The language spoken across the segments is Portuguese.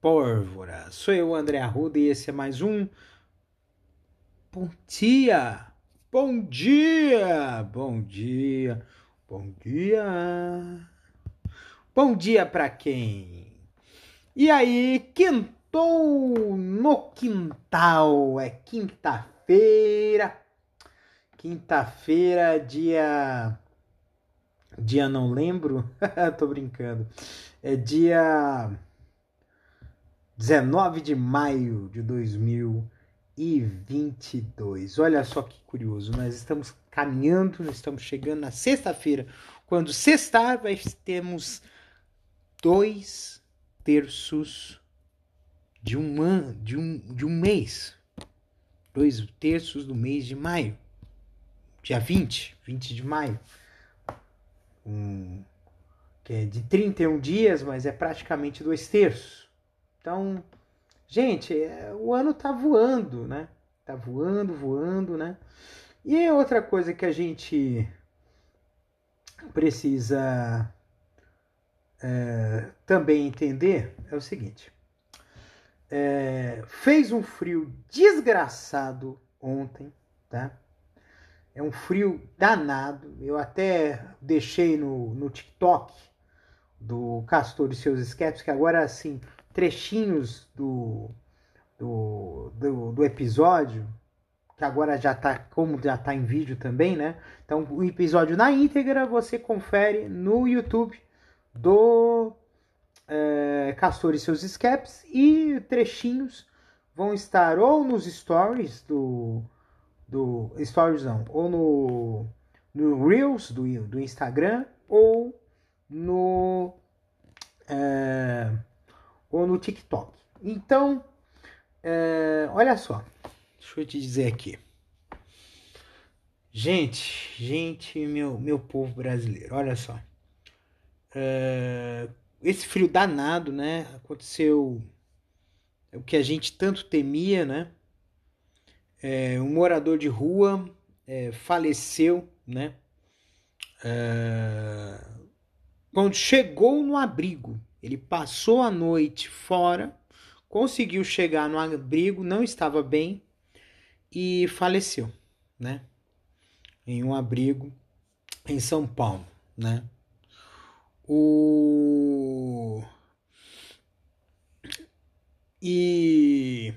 pólvora? Sou eu, André Arruda, e esse é mais um. Bom dia! Bom dia! Bom dia! Bom dia! Bom dia para quem? E aí, quintou no quintal. É quinta-feira. Quinta-feira, dia. Dia não lembro. Tô brincando. É dia 19 de maio de 2022. Olha só que curioso. Nós estamos caminhando, nós estamos chegando na sexta-feira. Quando sextar, vai temos dois terços de um de um, de um mês. Dois terços do mês de maio. Dia 20, 20 de maio. Um, que é de 31 dias, mas é praticamente dois terços. Então, gente, é, o ano tá voando, né? Tá voando, voando, né? E outra coisa que a gente precisa é, também entender é o seguinte: é, fez um frio desgraçado ontem, tá? É um frio danado. Eu até deixei no, no TikTok do Castor e seus esquetes, que agora, assim, trechinhos do, do, do, do episódio, que agora já tá, como já tá em vídeo também, né? Então, o episódio na íntegra você confere no YouTube do é, Castor e seus escapes e trechinhos vão estar ou nos stories do do stories não, ou no no reels do, do Instagram ou no é, ou no TikTok. Então, é, olha só, deixa eu te dizer aqui. Gente, gente, meu, meu povo brasileiro, olha só. É, esse frio danado, né? Aconteceu o que a gente tanto temia, né? É, um morador de rua é, faleceu, né? É, quando chegou no abrigo, ele passou a noite fora, conseguiu chegar no abrigo, não estava bem e faleceu, né? Em um abrigo em São Paulo, né? O e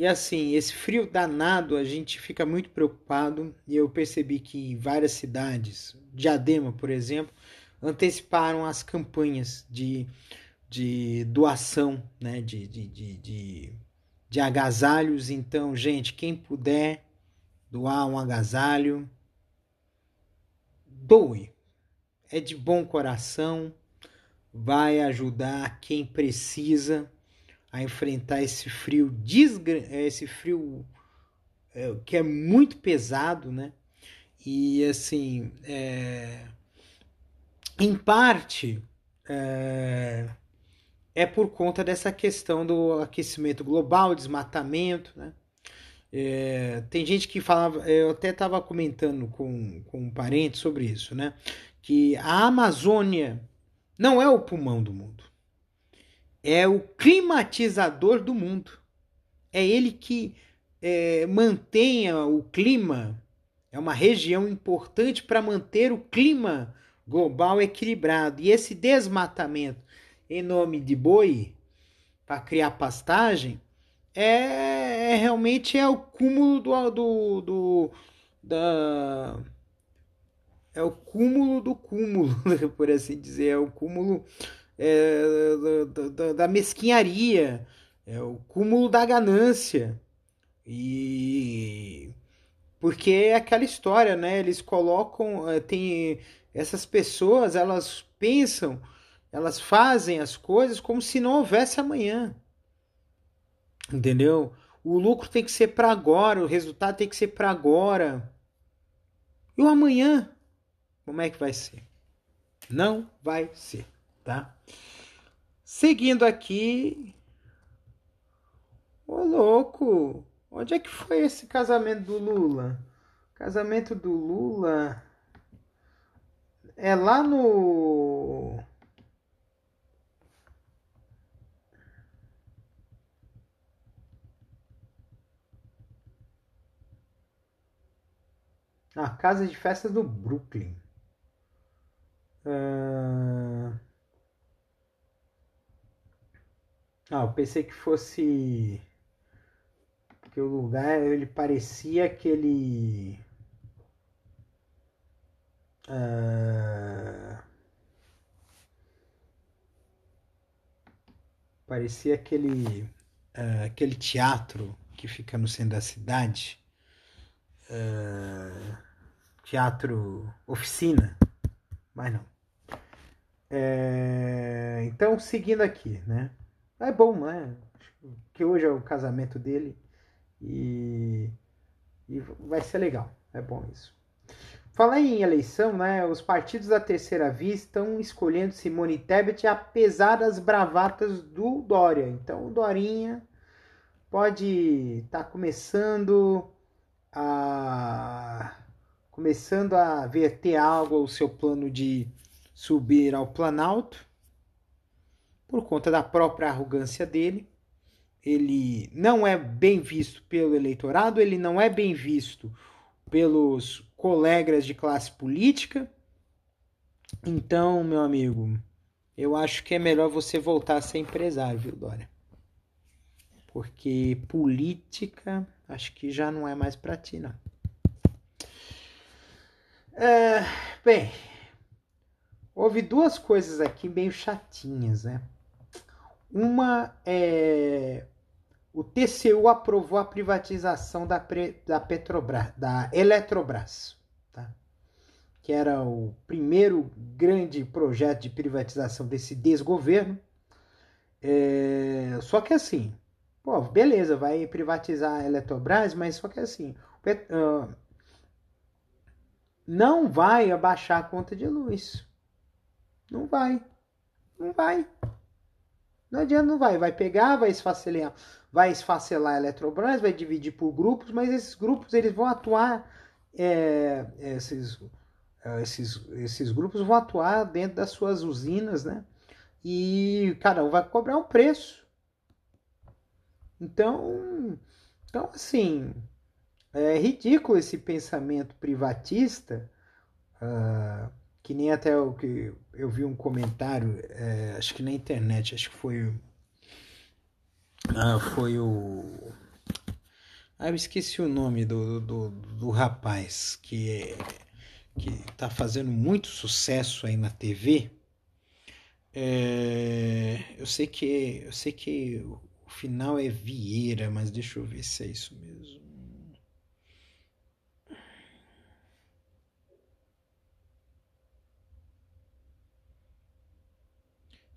e assim, esse frio danado, a gente fica muito preocupado e eu percebi que várias cidades, Diadema, por exemplo, anteciparam as campanhas de, de doação, né, de, de, de, de, de agasalhos. Então, gente, quem puder doar um agasalho, doe é de bom coração, vai ajudar quem precisa a enfrentar esse frio, esse frio é, que é muito pesado, né? E assim, é, em parte é, é, por conta dessa questão do aquecimento global, desmatamento, né? É, tem gente que falava, eu até estava comentando com, com um parente sobre isso, né? que a Amazônia não é o pulmão do mundo, é o climatizador do mundo. É ele que é, mantenha o clima, é uma região importante para manter o clima global equilibrado. E esse desmatamento em nome de boi, para criar pastagem, é, é, realmente é o cúmulo do, do, do da é o cúmulo do cúmulo, por assim dizer, é o cúmulo é, da, da, da, mesquinharia, é o cúmulo da ganância. E porque é aquela história, né? Eles colocam, é, tem essas pessoas, elas pensam, elas fazem as coisas como se não houvesse amanhã. Entendeu? O lucro tem que ser para agora, o resultado tem que ser para agora. E o amanhã, como é que vai ser? Não vai ser, tá? Seguindo aqui. Ô louco! Onde é que foi esse casamento do Lula? Casamento do Lula é lá no A casa de festas do Brooklyn. Uh... Ah, eu pensei que fosse. Que o lugar ele parecia aquele. Uh... Parecia aquele. Uh, aquele teatro que fica no centro da cidade. Uh, teatro oficina, mas não. É, então, seguindo aqui, né? É bom, né? Que hoje é o casamento dele e, e vai ser legal. É bom isso. Falar em eleição, né? Os partidos da terceira via estão escolhendo Simone Tebet apesar das bravatas do Dória. Então, o Dorinha pode estar tá começando a começando a verter água ao seu plano de subir ao Planalto por conta da própria arrogância dele. Ele não é bem visto pelo eleitorado, ele não é bem visto pelos colegas de classe política. Então, meu amigo, eu acho que é melhor você voltar a ser empresário, viu, Dória? Porque política acho que já não é mais para ti, não. É, bem, houve duas coisas aqui meio chatinhas, né? Uma é o TCU aprovou a privatização da, da Petrobras, da Eletrobras, tá? que era o primeiro grande projeto de privatização desse desgoverno. É, só que assim, Pô, beleza, vai privatizar a Eletrobras, mas só que assim, uh, não vai abaixar a conta de luz. Não vai. Não vai. Não adianta, não vai. Vai pegar, vai esfacelar, vai esfacelar a Eletrobras, vai dividir por grupos, mas esses grupos eles vão atuar, é, esses, é, esses, esses grupos vão atuar dentro das suas usinas, né? E cada um vai cobrar um preço. Então, então assim, é ridículo esse pensamento privatista, uh, que nem até o que eu vi um comentário, é, acho que na internet, acho que foi, uh, foi o. Ah, eu esqueci o nome do, do, do rapaz que, é, que tá fazendo muito sucesso aí na TV. É, eu sei que eu sei que o final é Vieira, mas deixa eu ver se é isso mesmo.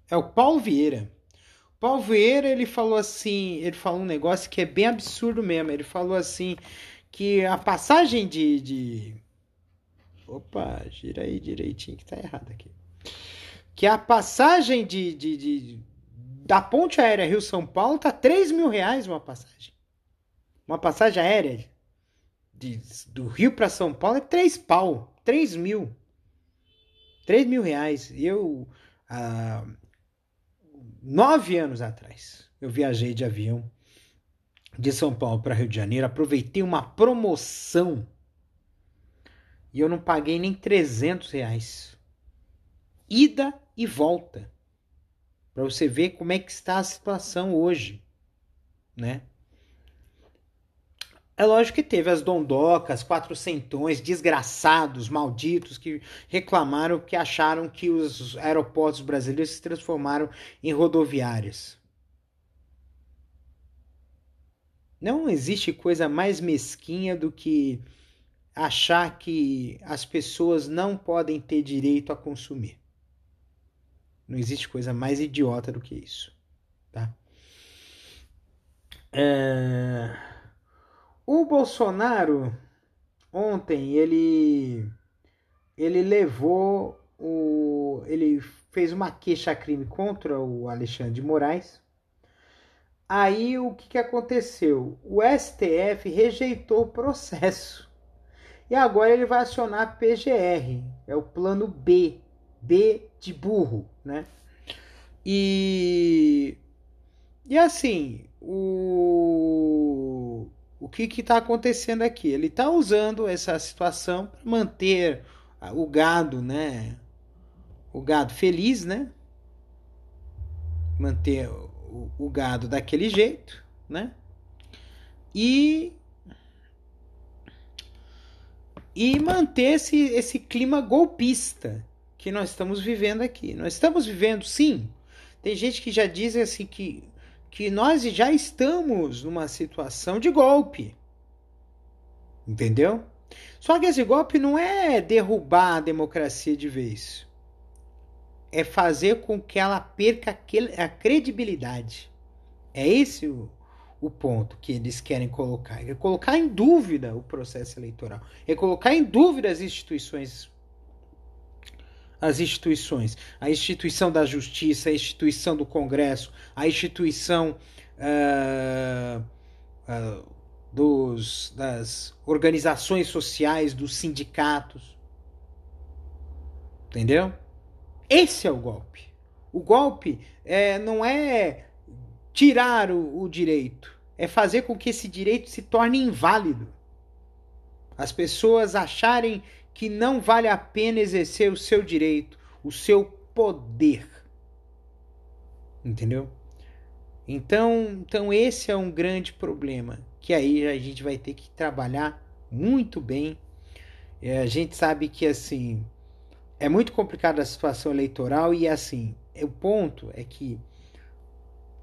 É o Paulo Vieira. Paulo Vieira, ele falou assim, ele falou um negócio que é bem absurdo mesmo. Ele falou assim que a passagem de, de... Opa, gira aí direitinho que tá errado aqui. Que a passagem de, de, de da ponte aérea Rio-São Paulo tá 3 mil reais uma passagem. Uma passagem aérea de, do Rio para São Paulo é 3 pau. 3 mil. 3 mil reais. Eu, há nove anos atrás, eu viajei de avião de São Paulo para Rio de Janeiro. Aproveitei uma promoção e eu não paguei nem 300 reais. Ida e volta para você ver como é que está a situação hoje, né? É lógico que teve as dondocas, quatrocentões, desgraçados, malditos, que reclamaram, que acharam que os aeroportos brasileiros se transformaram em rodoviárias. Não existe coisa mais mesquinha do que achar que as pessoas não podem ter direito a consumir. Não existe coisa mais idiota do que isso, tá? É... O Bolsonaro ontem ele ele levou o ele fez uma queixa-crime contra o Alexandre de Moraes. Aí o que, que aconteceu? O STF rejeitou o processo. E agora ele vai acionar PGR, é o plano B, B de burro, né? E e assim, o o que está acontecendo aqui? Ele está usando essa situação para manter o gado, né? O gado feliz, né? Manter o, o gado daquele jeito, né? E e manter esse, esse clima golpista que nós estamos vivendo aqui. Nós estamos vivendo, sim. Tem gente que já diz assim que, que nós já estamos numa situação de golpe. Entendeu? Só que esse golpe não é derrubar a democracia de vez. É fazer com que ela perca a credibilidade. É esse o, o ponto que eles querem colocar. É colocar em dúvida o processo eleitoral. É colocar em dúvida as instituições. As instituições. A instituição da justiça, a instituição do Congresso, a instituição. Uh, uh, dos, das organizações sociais, dos sindicatos. Entendeu? Esse é o golpe. O golpe é, não é tirar o, o direito, é fazer com que esse direito se torne inválido. As pessoas acharem que não vale a pena exercer o seu direito, o seu poder. Entendeu? Então, então esse é um grande problema que aí a gente vai ter que trabalhar muito bem. É, a gente sabe que assim é muito complicada a situação eleitoral e assim o ponto é que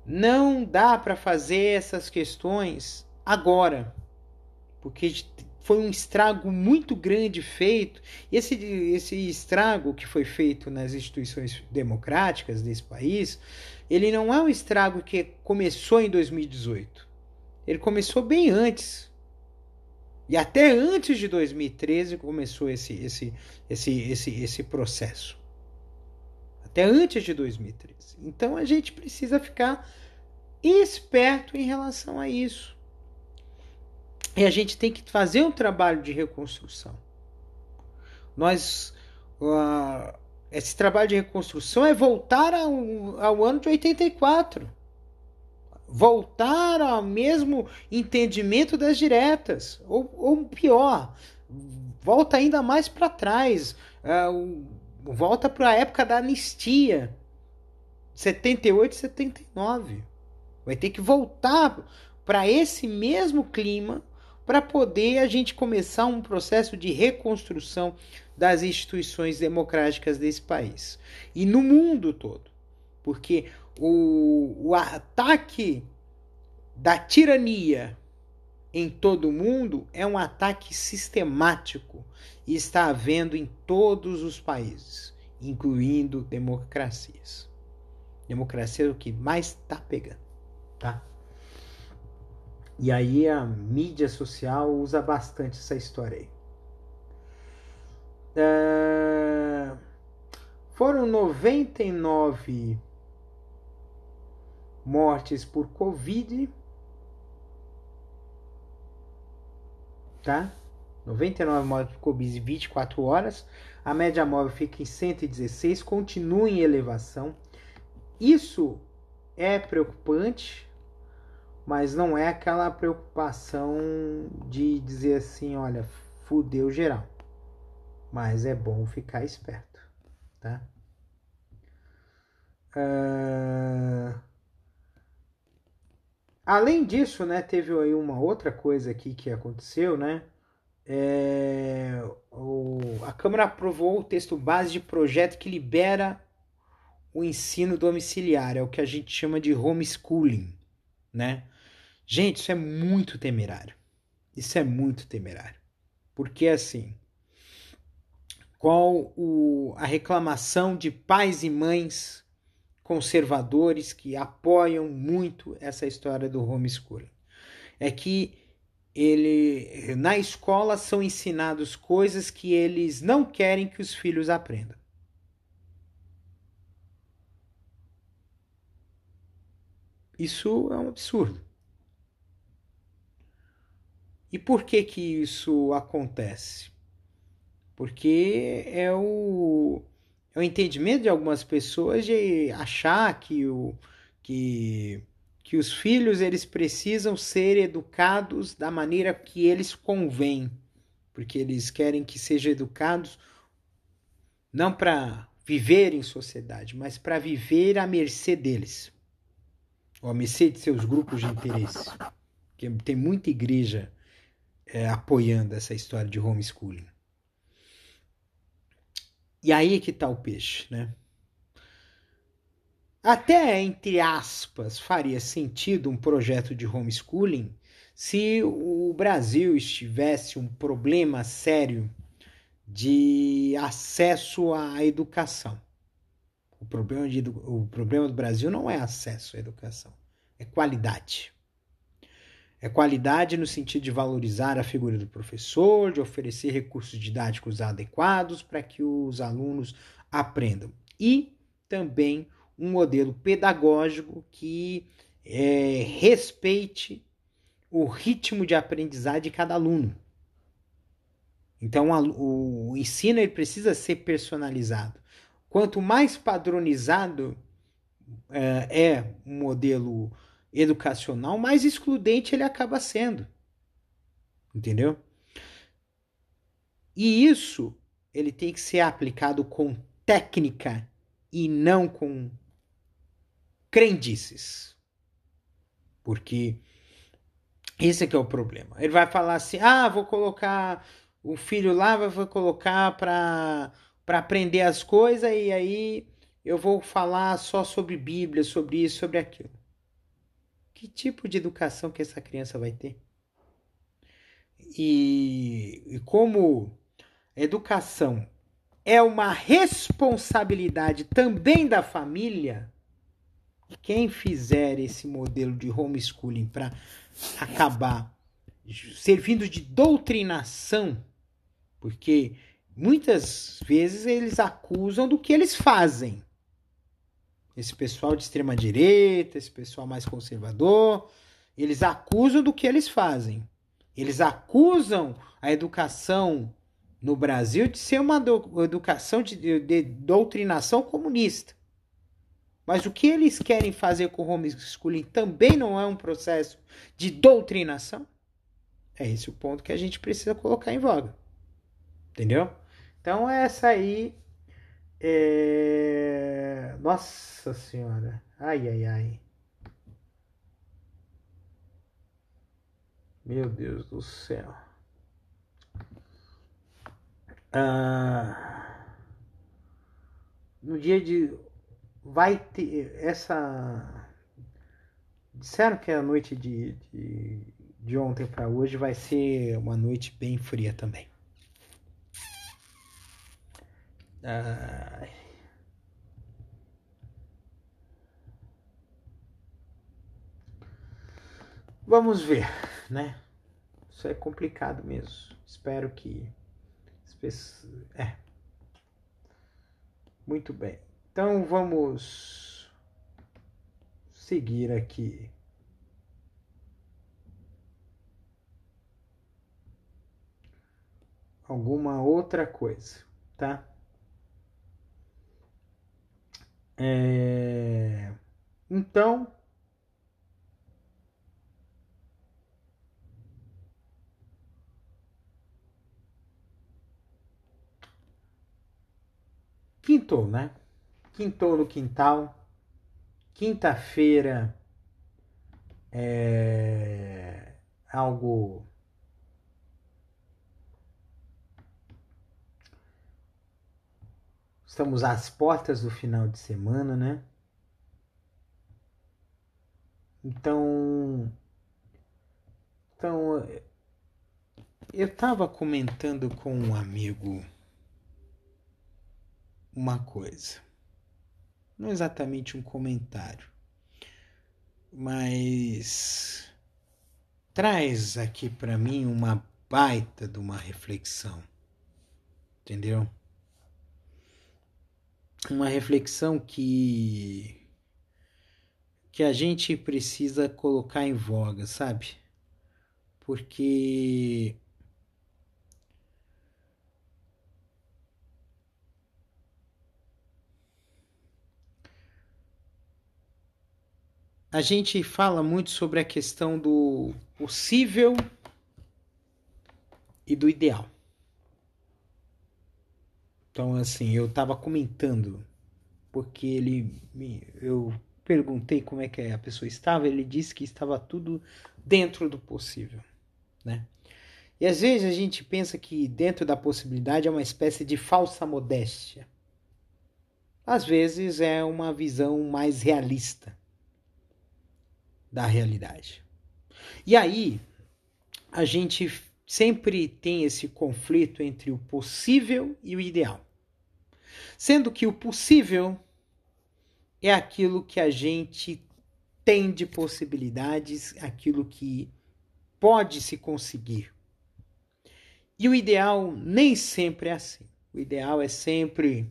não dá para fazer essas questões agora, porque foi um estrago muito grande feito. Esse, esse estrago que foi feito nas instituições democráticas desse país, ele não é um estrago que começou em 2018. Ele começou bem antes. E até antes de 2013 começou esse, esse, esse, esse, esse processo. Até antes de 2013. Então a gente precisa ficar esperto em relação a isso. E a gente tem que fazer um trabalho de reconstrução. Nós. Uh, esse trabalho de reconstrução é voltar ao, ao ano de 84 voltar ao mesmo entendimento das diretas, ou, ou pior, volta ainda mais para trás, uh, volta para a época da anistia, 78 79. Vai ter que voltar para esse mesmo clima para poder a gente começar um processo de reconstrução das instituições democráticas desse país e no mundo todo. Porque o, o ataque da tirania em todo o mundo é um ataque sistemático e está havendo em todos os países, incluindo democracias. Democracia é o que mais está pegando, tá? E aí a mídia social usa bastante essa história aí. Uh, foram 99 mortes por Covid, tá? 99 mortes por Covid em 24 horas. A média móvel fica em 116, continua em elevação. Isso é preocupante, mas não é aquela preocupação de dizer assim, olha, fudeu geral. Mas é bom ficar esperto, tá? Uh... Além disso, né, teve aí uma outra coisa aqui que aconteceu, né? É, o, a Câmara aprovou o texto base de projeto que libera o ensino domiciliar, é o que a gente chama de homeschooling, né? Gente, isso é muito temerário. Isso é muito temerário. Porque assim, qual o, a reclamação de pais e mães conservadores que apoiam muito essa história do homeschooling. é que ele na escola são ensinados coisas que eles não querem que os filhos aprendam. Isso é um absurdo. E por que que isso acontece? Porque é o, é o entendimento de algumas pessoas de achar que, o, que, que os filhos eles precisam ser educados da maneira que eles convém, porque eles querem que sejam educados não para viver em sociedade, mas para viver à mercê deles, ou à mercê de seus grupos de interesse. Porque tem muita igreja é, apoiando essa história de homeschooling. E aí que está o peixe, né? Até, entre aspas, faria sentido um projeto de homeschooling se o Brasil estivesse um problema sério de acesso à educação. O problema, de, o problema do Brasil não é acesso à educação, é qualidade. É qualidade no sentido de valorizar a figura do professor, de oferecer recursos didáticos adequados para que os alunos aprendam. E também um modelo pedagógico que é, respeite o ritmo de aprendizagem de cada aluno. Então, o ensino ele precisa ser personalizado. Quanto mais padronizado é, é um modelo educacional, mais excludente ele acaba sendo. Entendeu? E isso ele tem que ser aplicado com técnica e não com crendices. Porque esse é que é o problema. Ele vai falar assim: "Ah, vou colocar o filho lá, vou colocar para para aprender as coisas e aí eu vou falar só sobre Bíblia, sobre isso, sobre aquilo. Que tipo de educação que essa criança vai ter? E, e como educação é uma responsabilidade também da família, quem fizer esse modelo de homeschooling para acabar servindo de doutrinação, porque muitas vezes eles acusam do que eles fazem esse pessoal de extrema direita, esse pessoal mais conservador, eles acusam do que eles fazem. Eles acusam a educação no Brasil de ser uma do, educação de, de, de, doutrinação comunista. Mas o que eles querem fazer com o homeschooling também não é um processo de doutrinação? É esse o ponto que a gente precisa colocar em voga. Entendeu? Então, essa aí é... Nossa senhora. Ai, ai, ai. Meu Deus do céu. Ah, no dia de. Vai ter. Essa. Disseram que a noite de, de, de ontem para hoje vai ser uma noite bem fria também. Ai. Vamos ver, né? Isso é complicado mesmo. Espero que. É. Muito bem. Então vamos seguir aqui. Alguma outra coisa, tá? É... Então, quintou, né? Quintou no quintal. Quinta-feira é algo Estamos às portas do final de semana, né? Então, então eu estava comentando com um amigo uma coisa. Não exatamente um comentário, mas traz aqui para mim uma baita de uma reflexão. Entendeu? Uma reflexão que que a gente precisa colocar em voga, sabe? Porque a gente fala muito sobre a questão do possível e do ideal. Então, assim, eu estava comentando, porque ele me, eu perguntei como é que a pessoa estava, ele disse que estava tudo dentro do possível, né? E às vezes a gente pensa que dentro da possibilidade é uma espécie de falsa modéstia. Às vezes é uma visão mais realista da realidade. E aí, a gente sempre tem esse conflito entre o possível e o ideal. Sendo que o possível é aquilo que a gente tem de possibilidades, aquilo que pode se conseguir. E o ideal nem sempre é assim. O ideal é sempre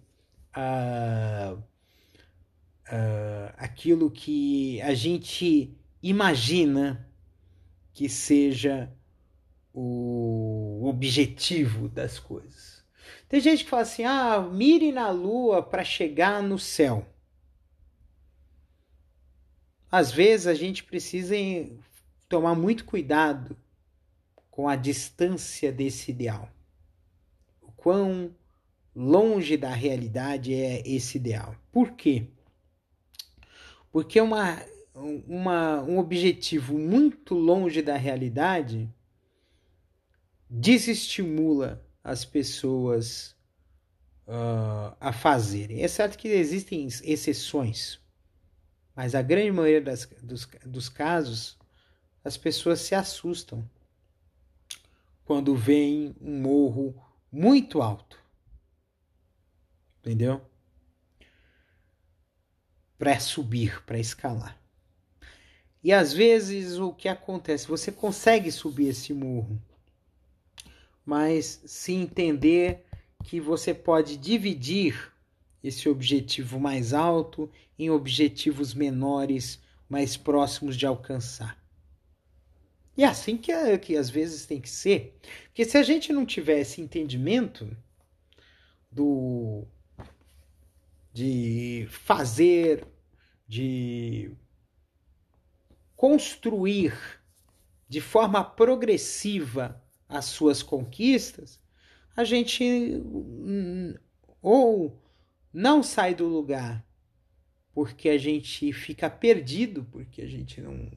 uh, uh, aquilo que a gente imagina que seja o objetivo das coisas. Tem gente que fala assim: ah, mire na lua para chegar no céu. Às vezes a gente precisa tomar muito cuidado com a distância desse ideal. O quão longe da realidade é esse ideal. Por quê? Porque uma uma, um objetivo muito longe da realidade desestimula as pessoas uh, a fazerem. É certo que existem exceções, mas a grande maioria das, dos, dos casos as pessoas se assustam quando vem um morro muito alto. Entendeu? Para subir, para escalar. E às vezes o que acontece? Você consegue subir esse morro, mas se entender que você pode dividir esse objetivo mais alto em objetivos menores, mais próximos de alcançar. E é assim que, é, que às vezes tem que ser. Porque se a gente não tivesse entendimento do de fazer, de construir de forma progressiva as suas conquistas, a gente ou não sai do lugar porque a gente fica perdido, porque a gente não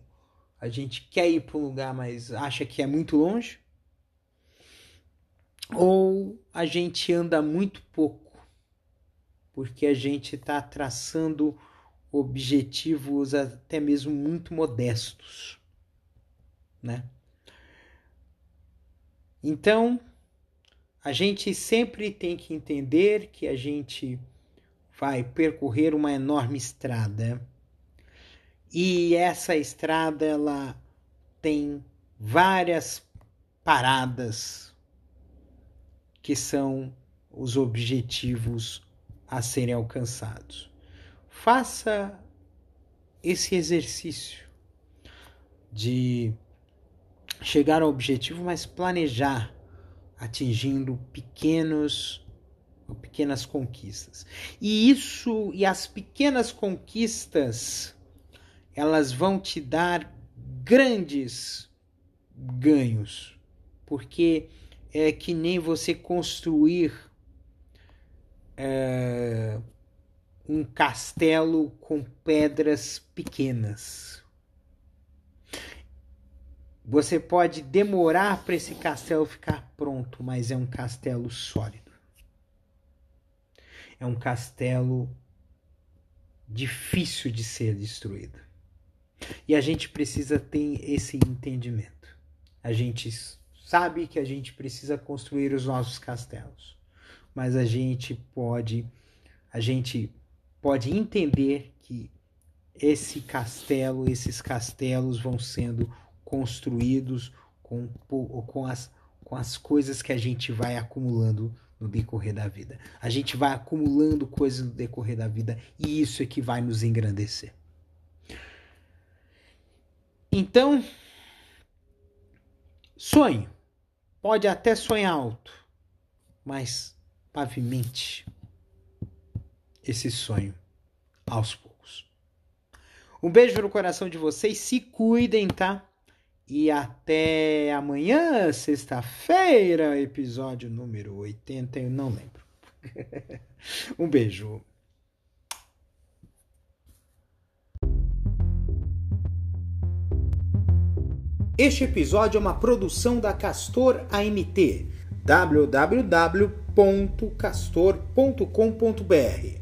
a gente quer ir para um lugar, mas acha que é muito longe, ou a gente anda muito pouco, porque a gente está traçando objetivos até mesmo muito modestos, né? Então, a gente sempre tem que entender que a gente vai percorrer uma enorme estrada. E essa estrada ela tem várias paradas que são os objetivos a serem alcançados. Faça esse exercício de chegar ao objetivo, mas planejar atingindo pequenos pequenas conquistas. E isso e as pequenas conquistas elas vão te dar grandes ganhos, porque é que nem você construir é, um castelo com pedras pequenas. Você pode demorar para esse castelo ficar pronto, mas é um castelo sólido. É um castelo difícil de ser destruído. E a gente precisa ter esse entendimento. A gente sabe que a gente precisa construir os nossos castelos, mas a gente pode, a gente pode entender que esse castelo, esses castelos vão sendo construídos com, com, as, com as coisas que a gente vai acumulando no decorrer da vida. A gente vai acumulando coisas no decorrer da vida e isso é que vai nos engrandecer. Então, sonho. Pode até sonhar alto, mas pavimente esse sonho aos poucos. Um beijo no coração de vocês, se cuidem, tá? E até amanhã, sexta-feira, episódio número 80, eu não lembro. um beijo. Este episódio é uma produção da Castor AMT. www.castor.com.br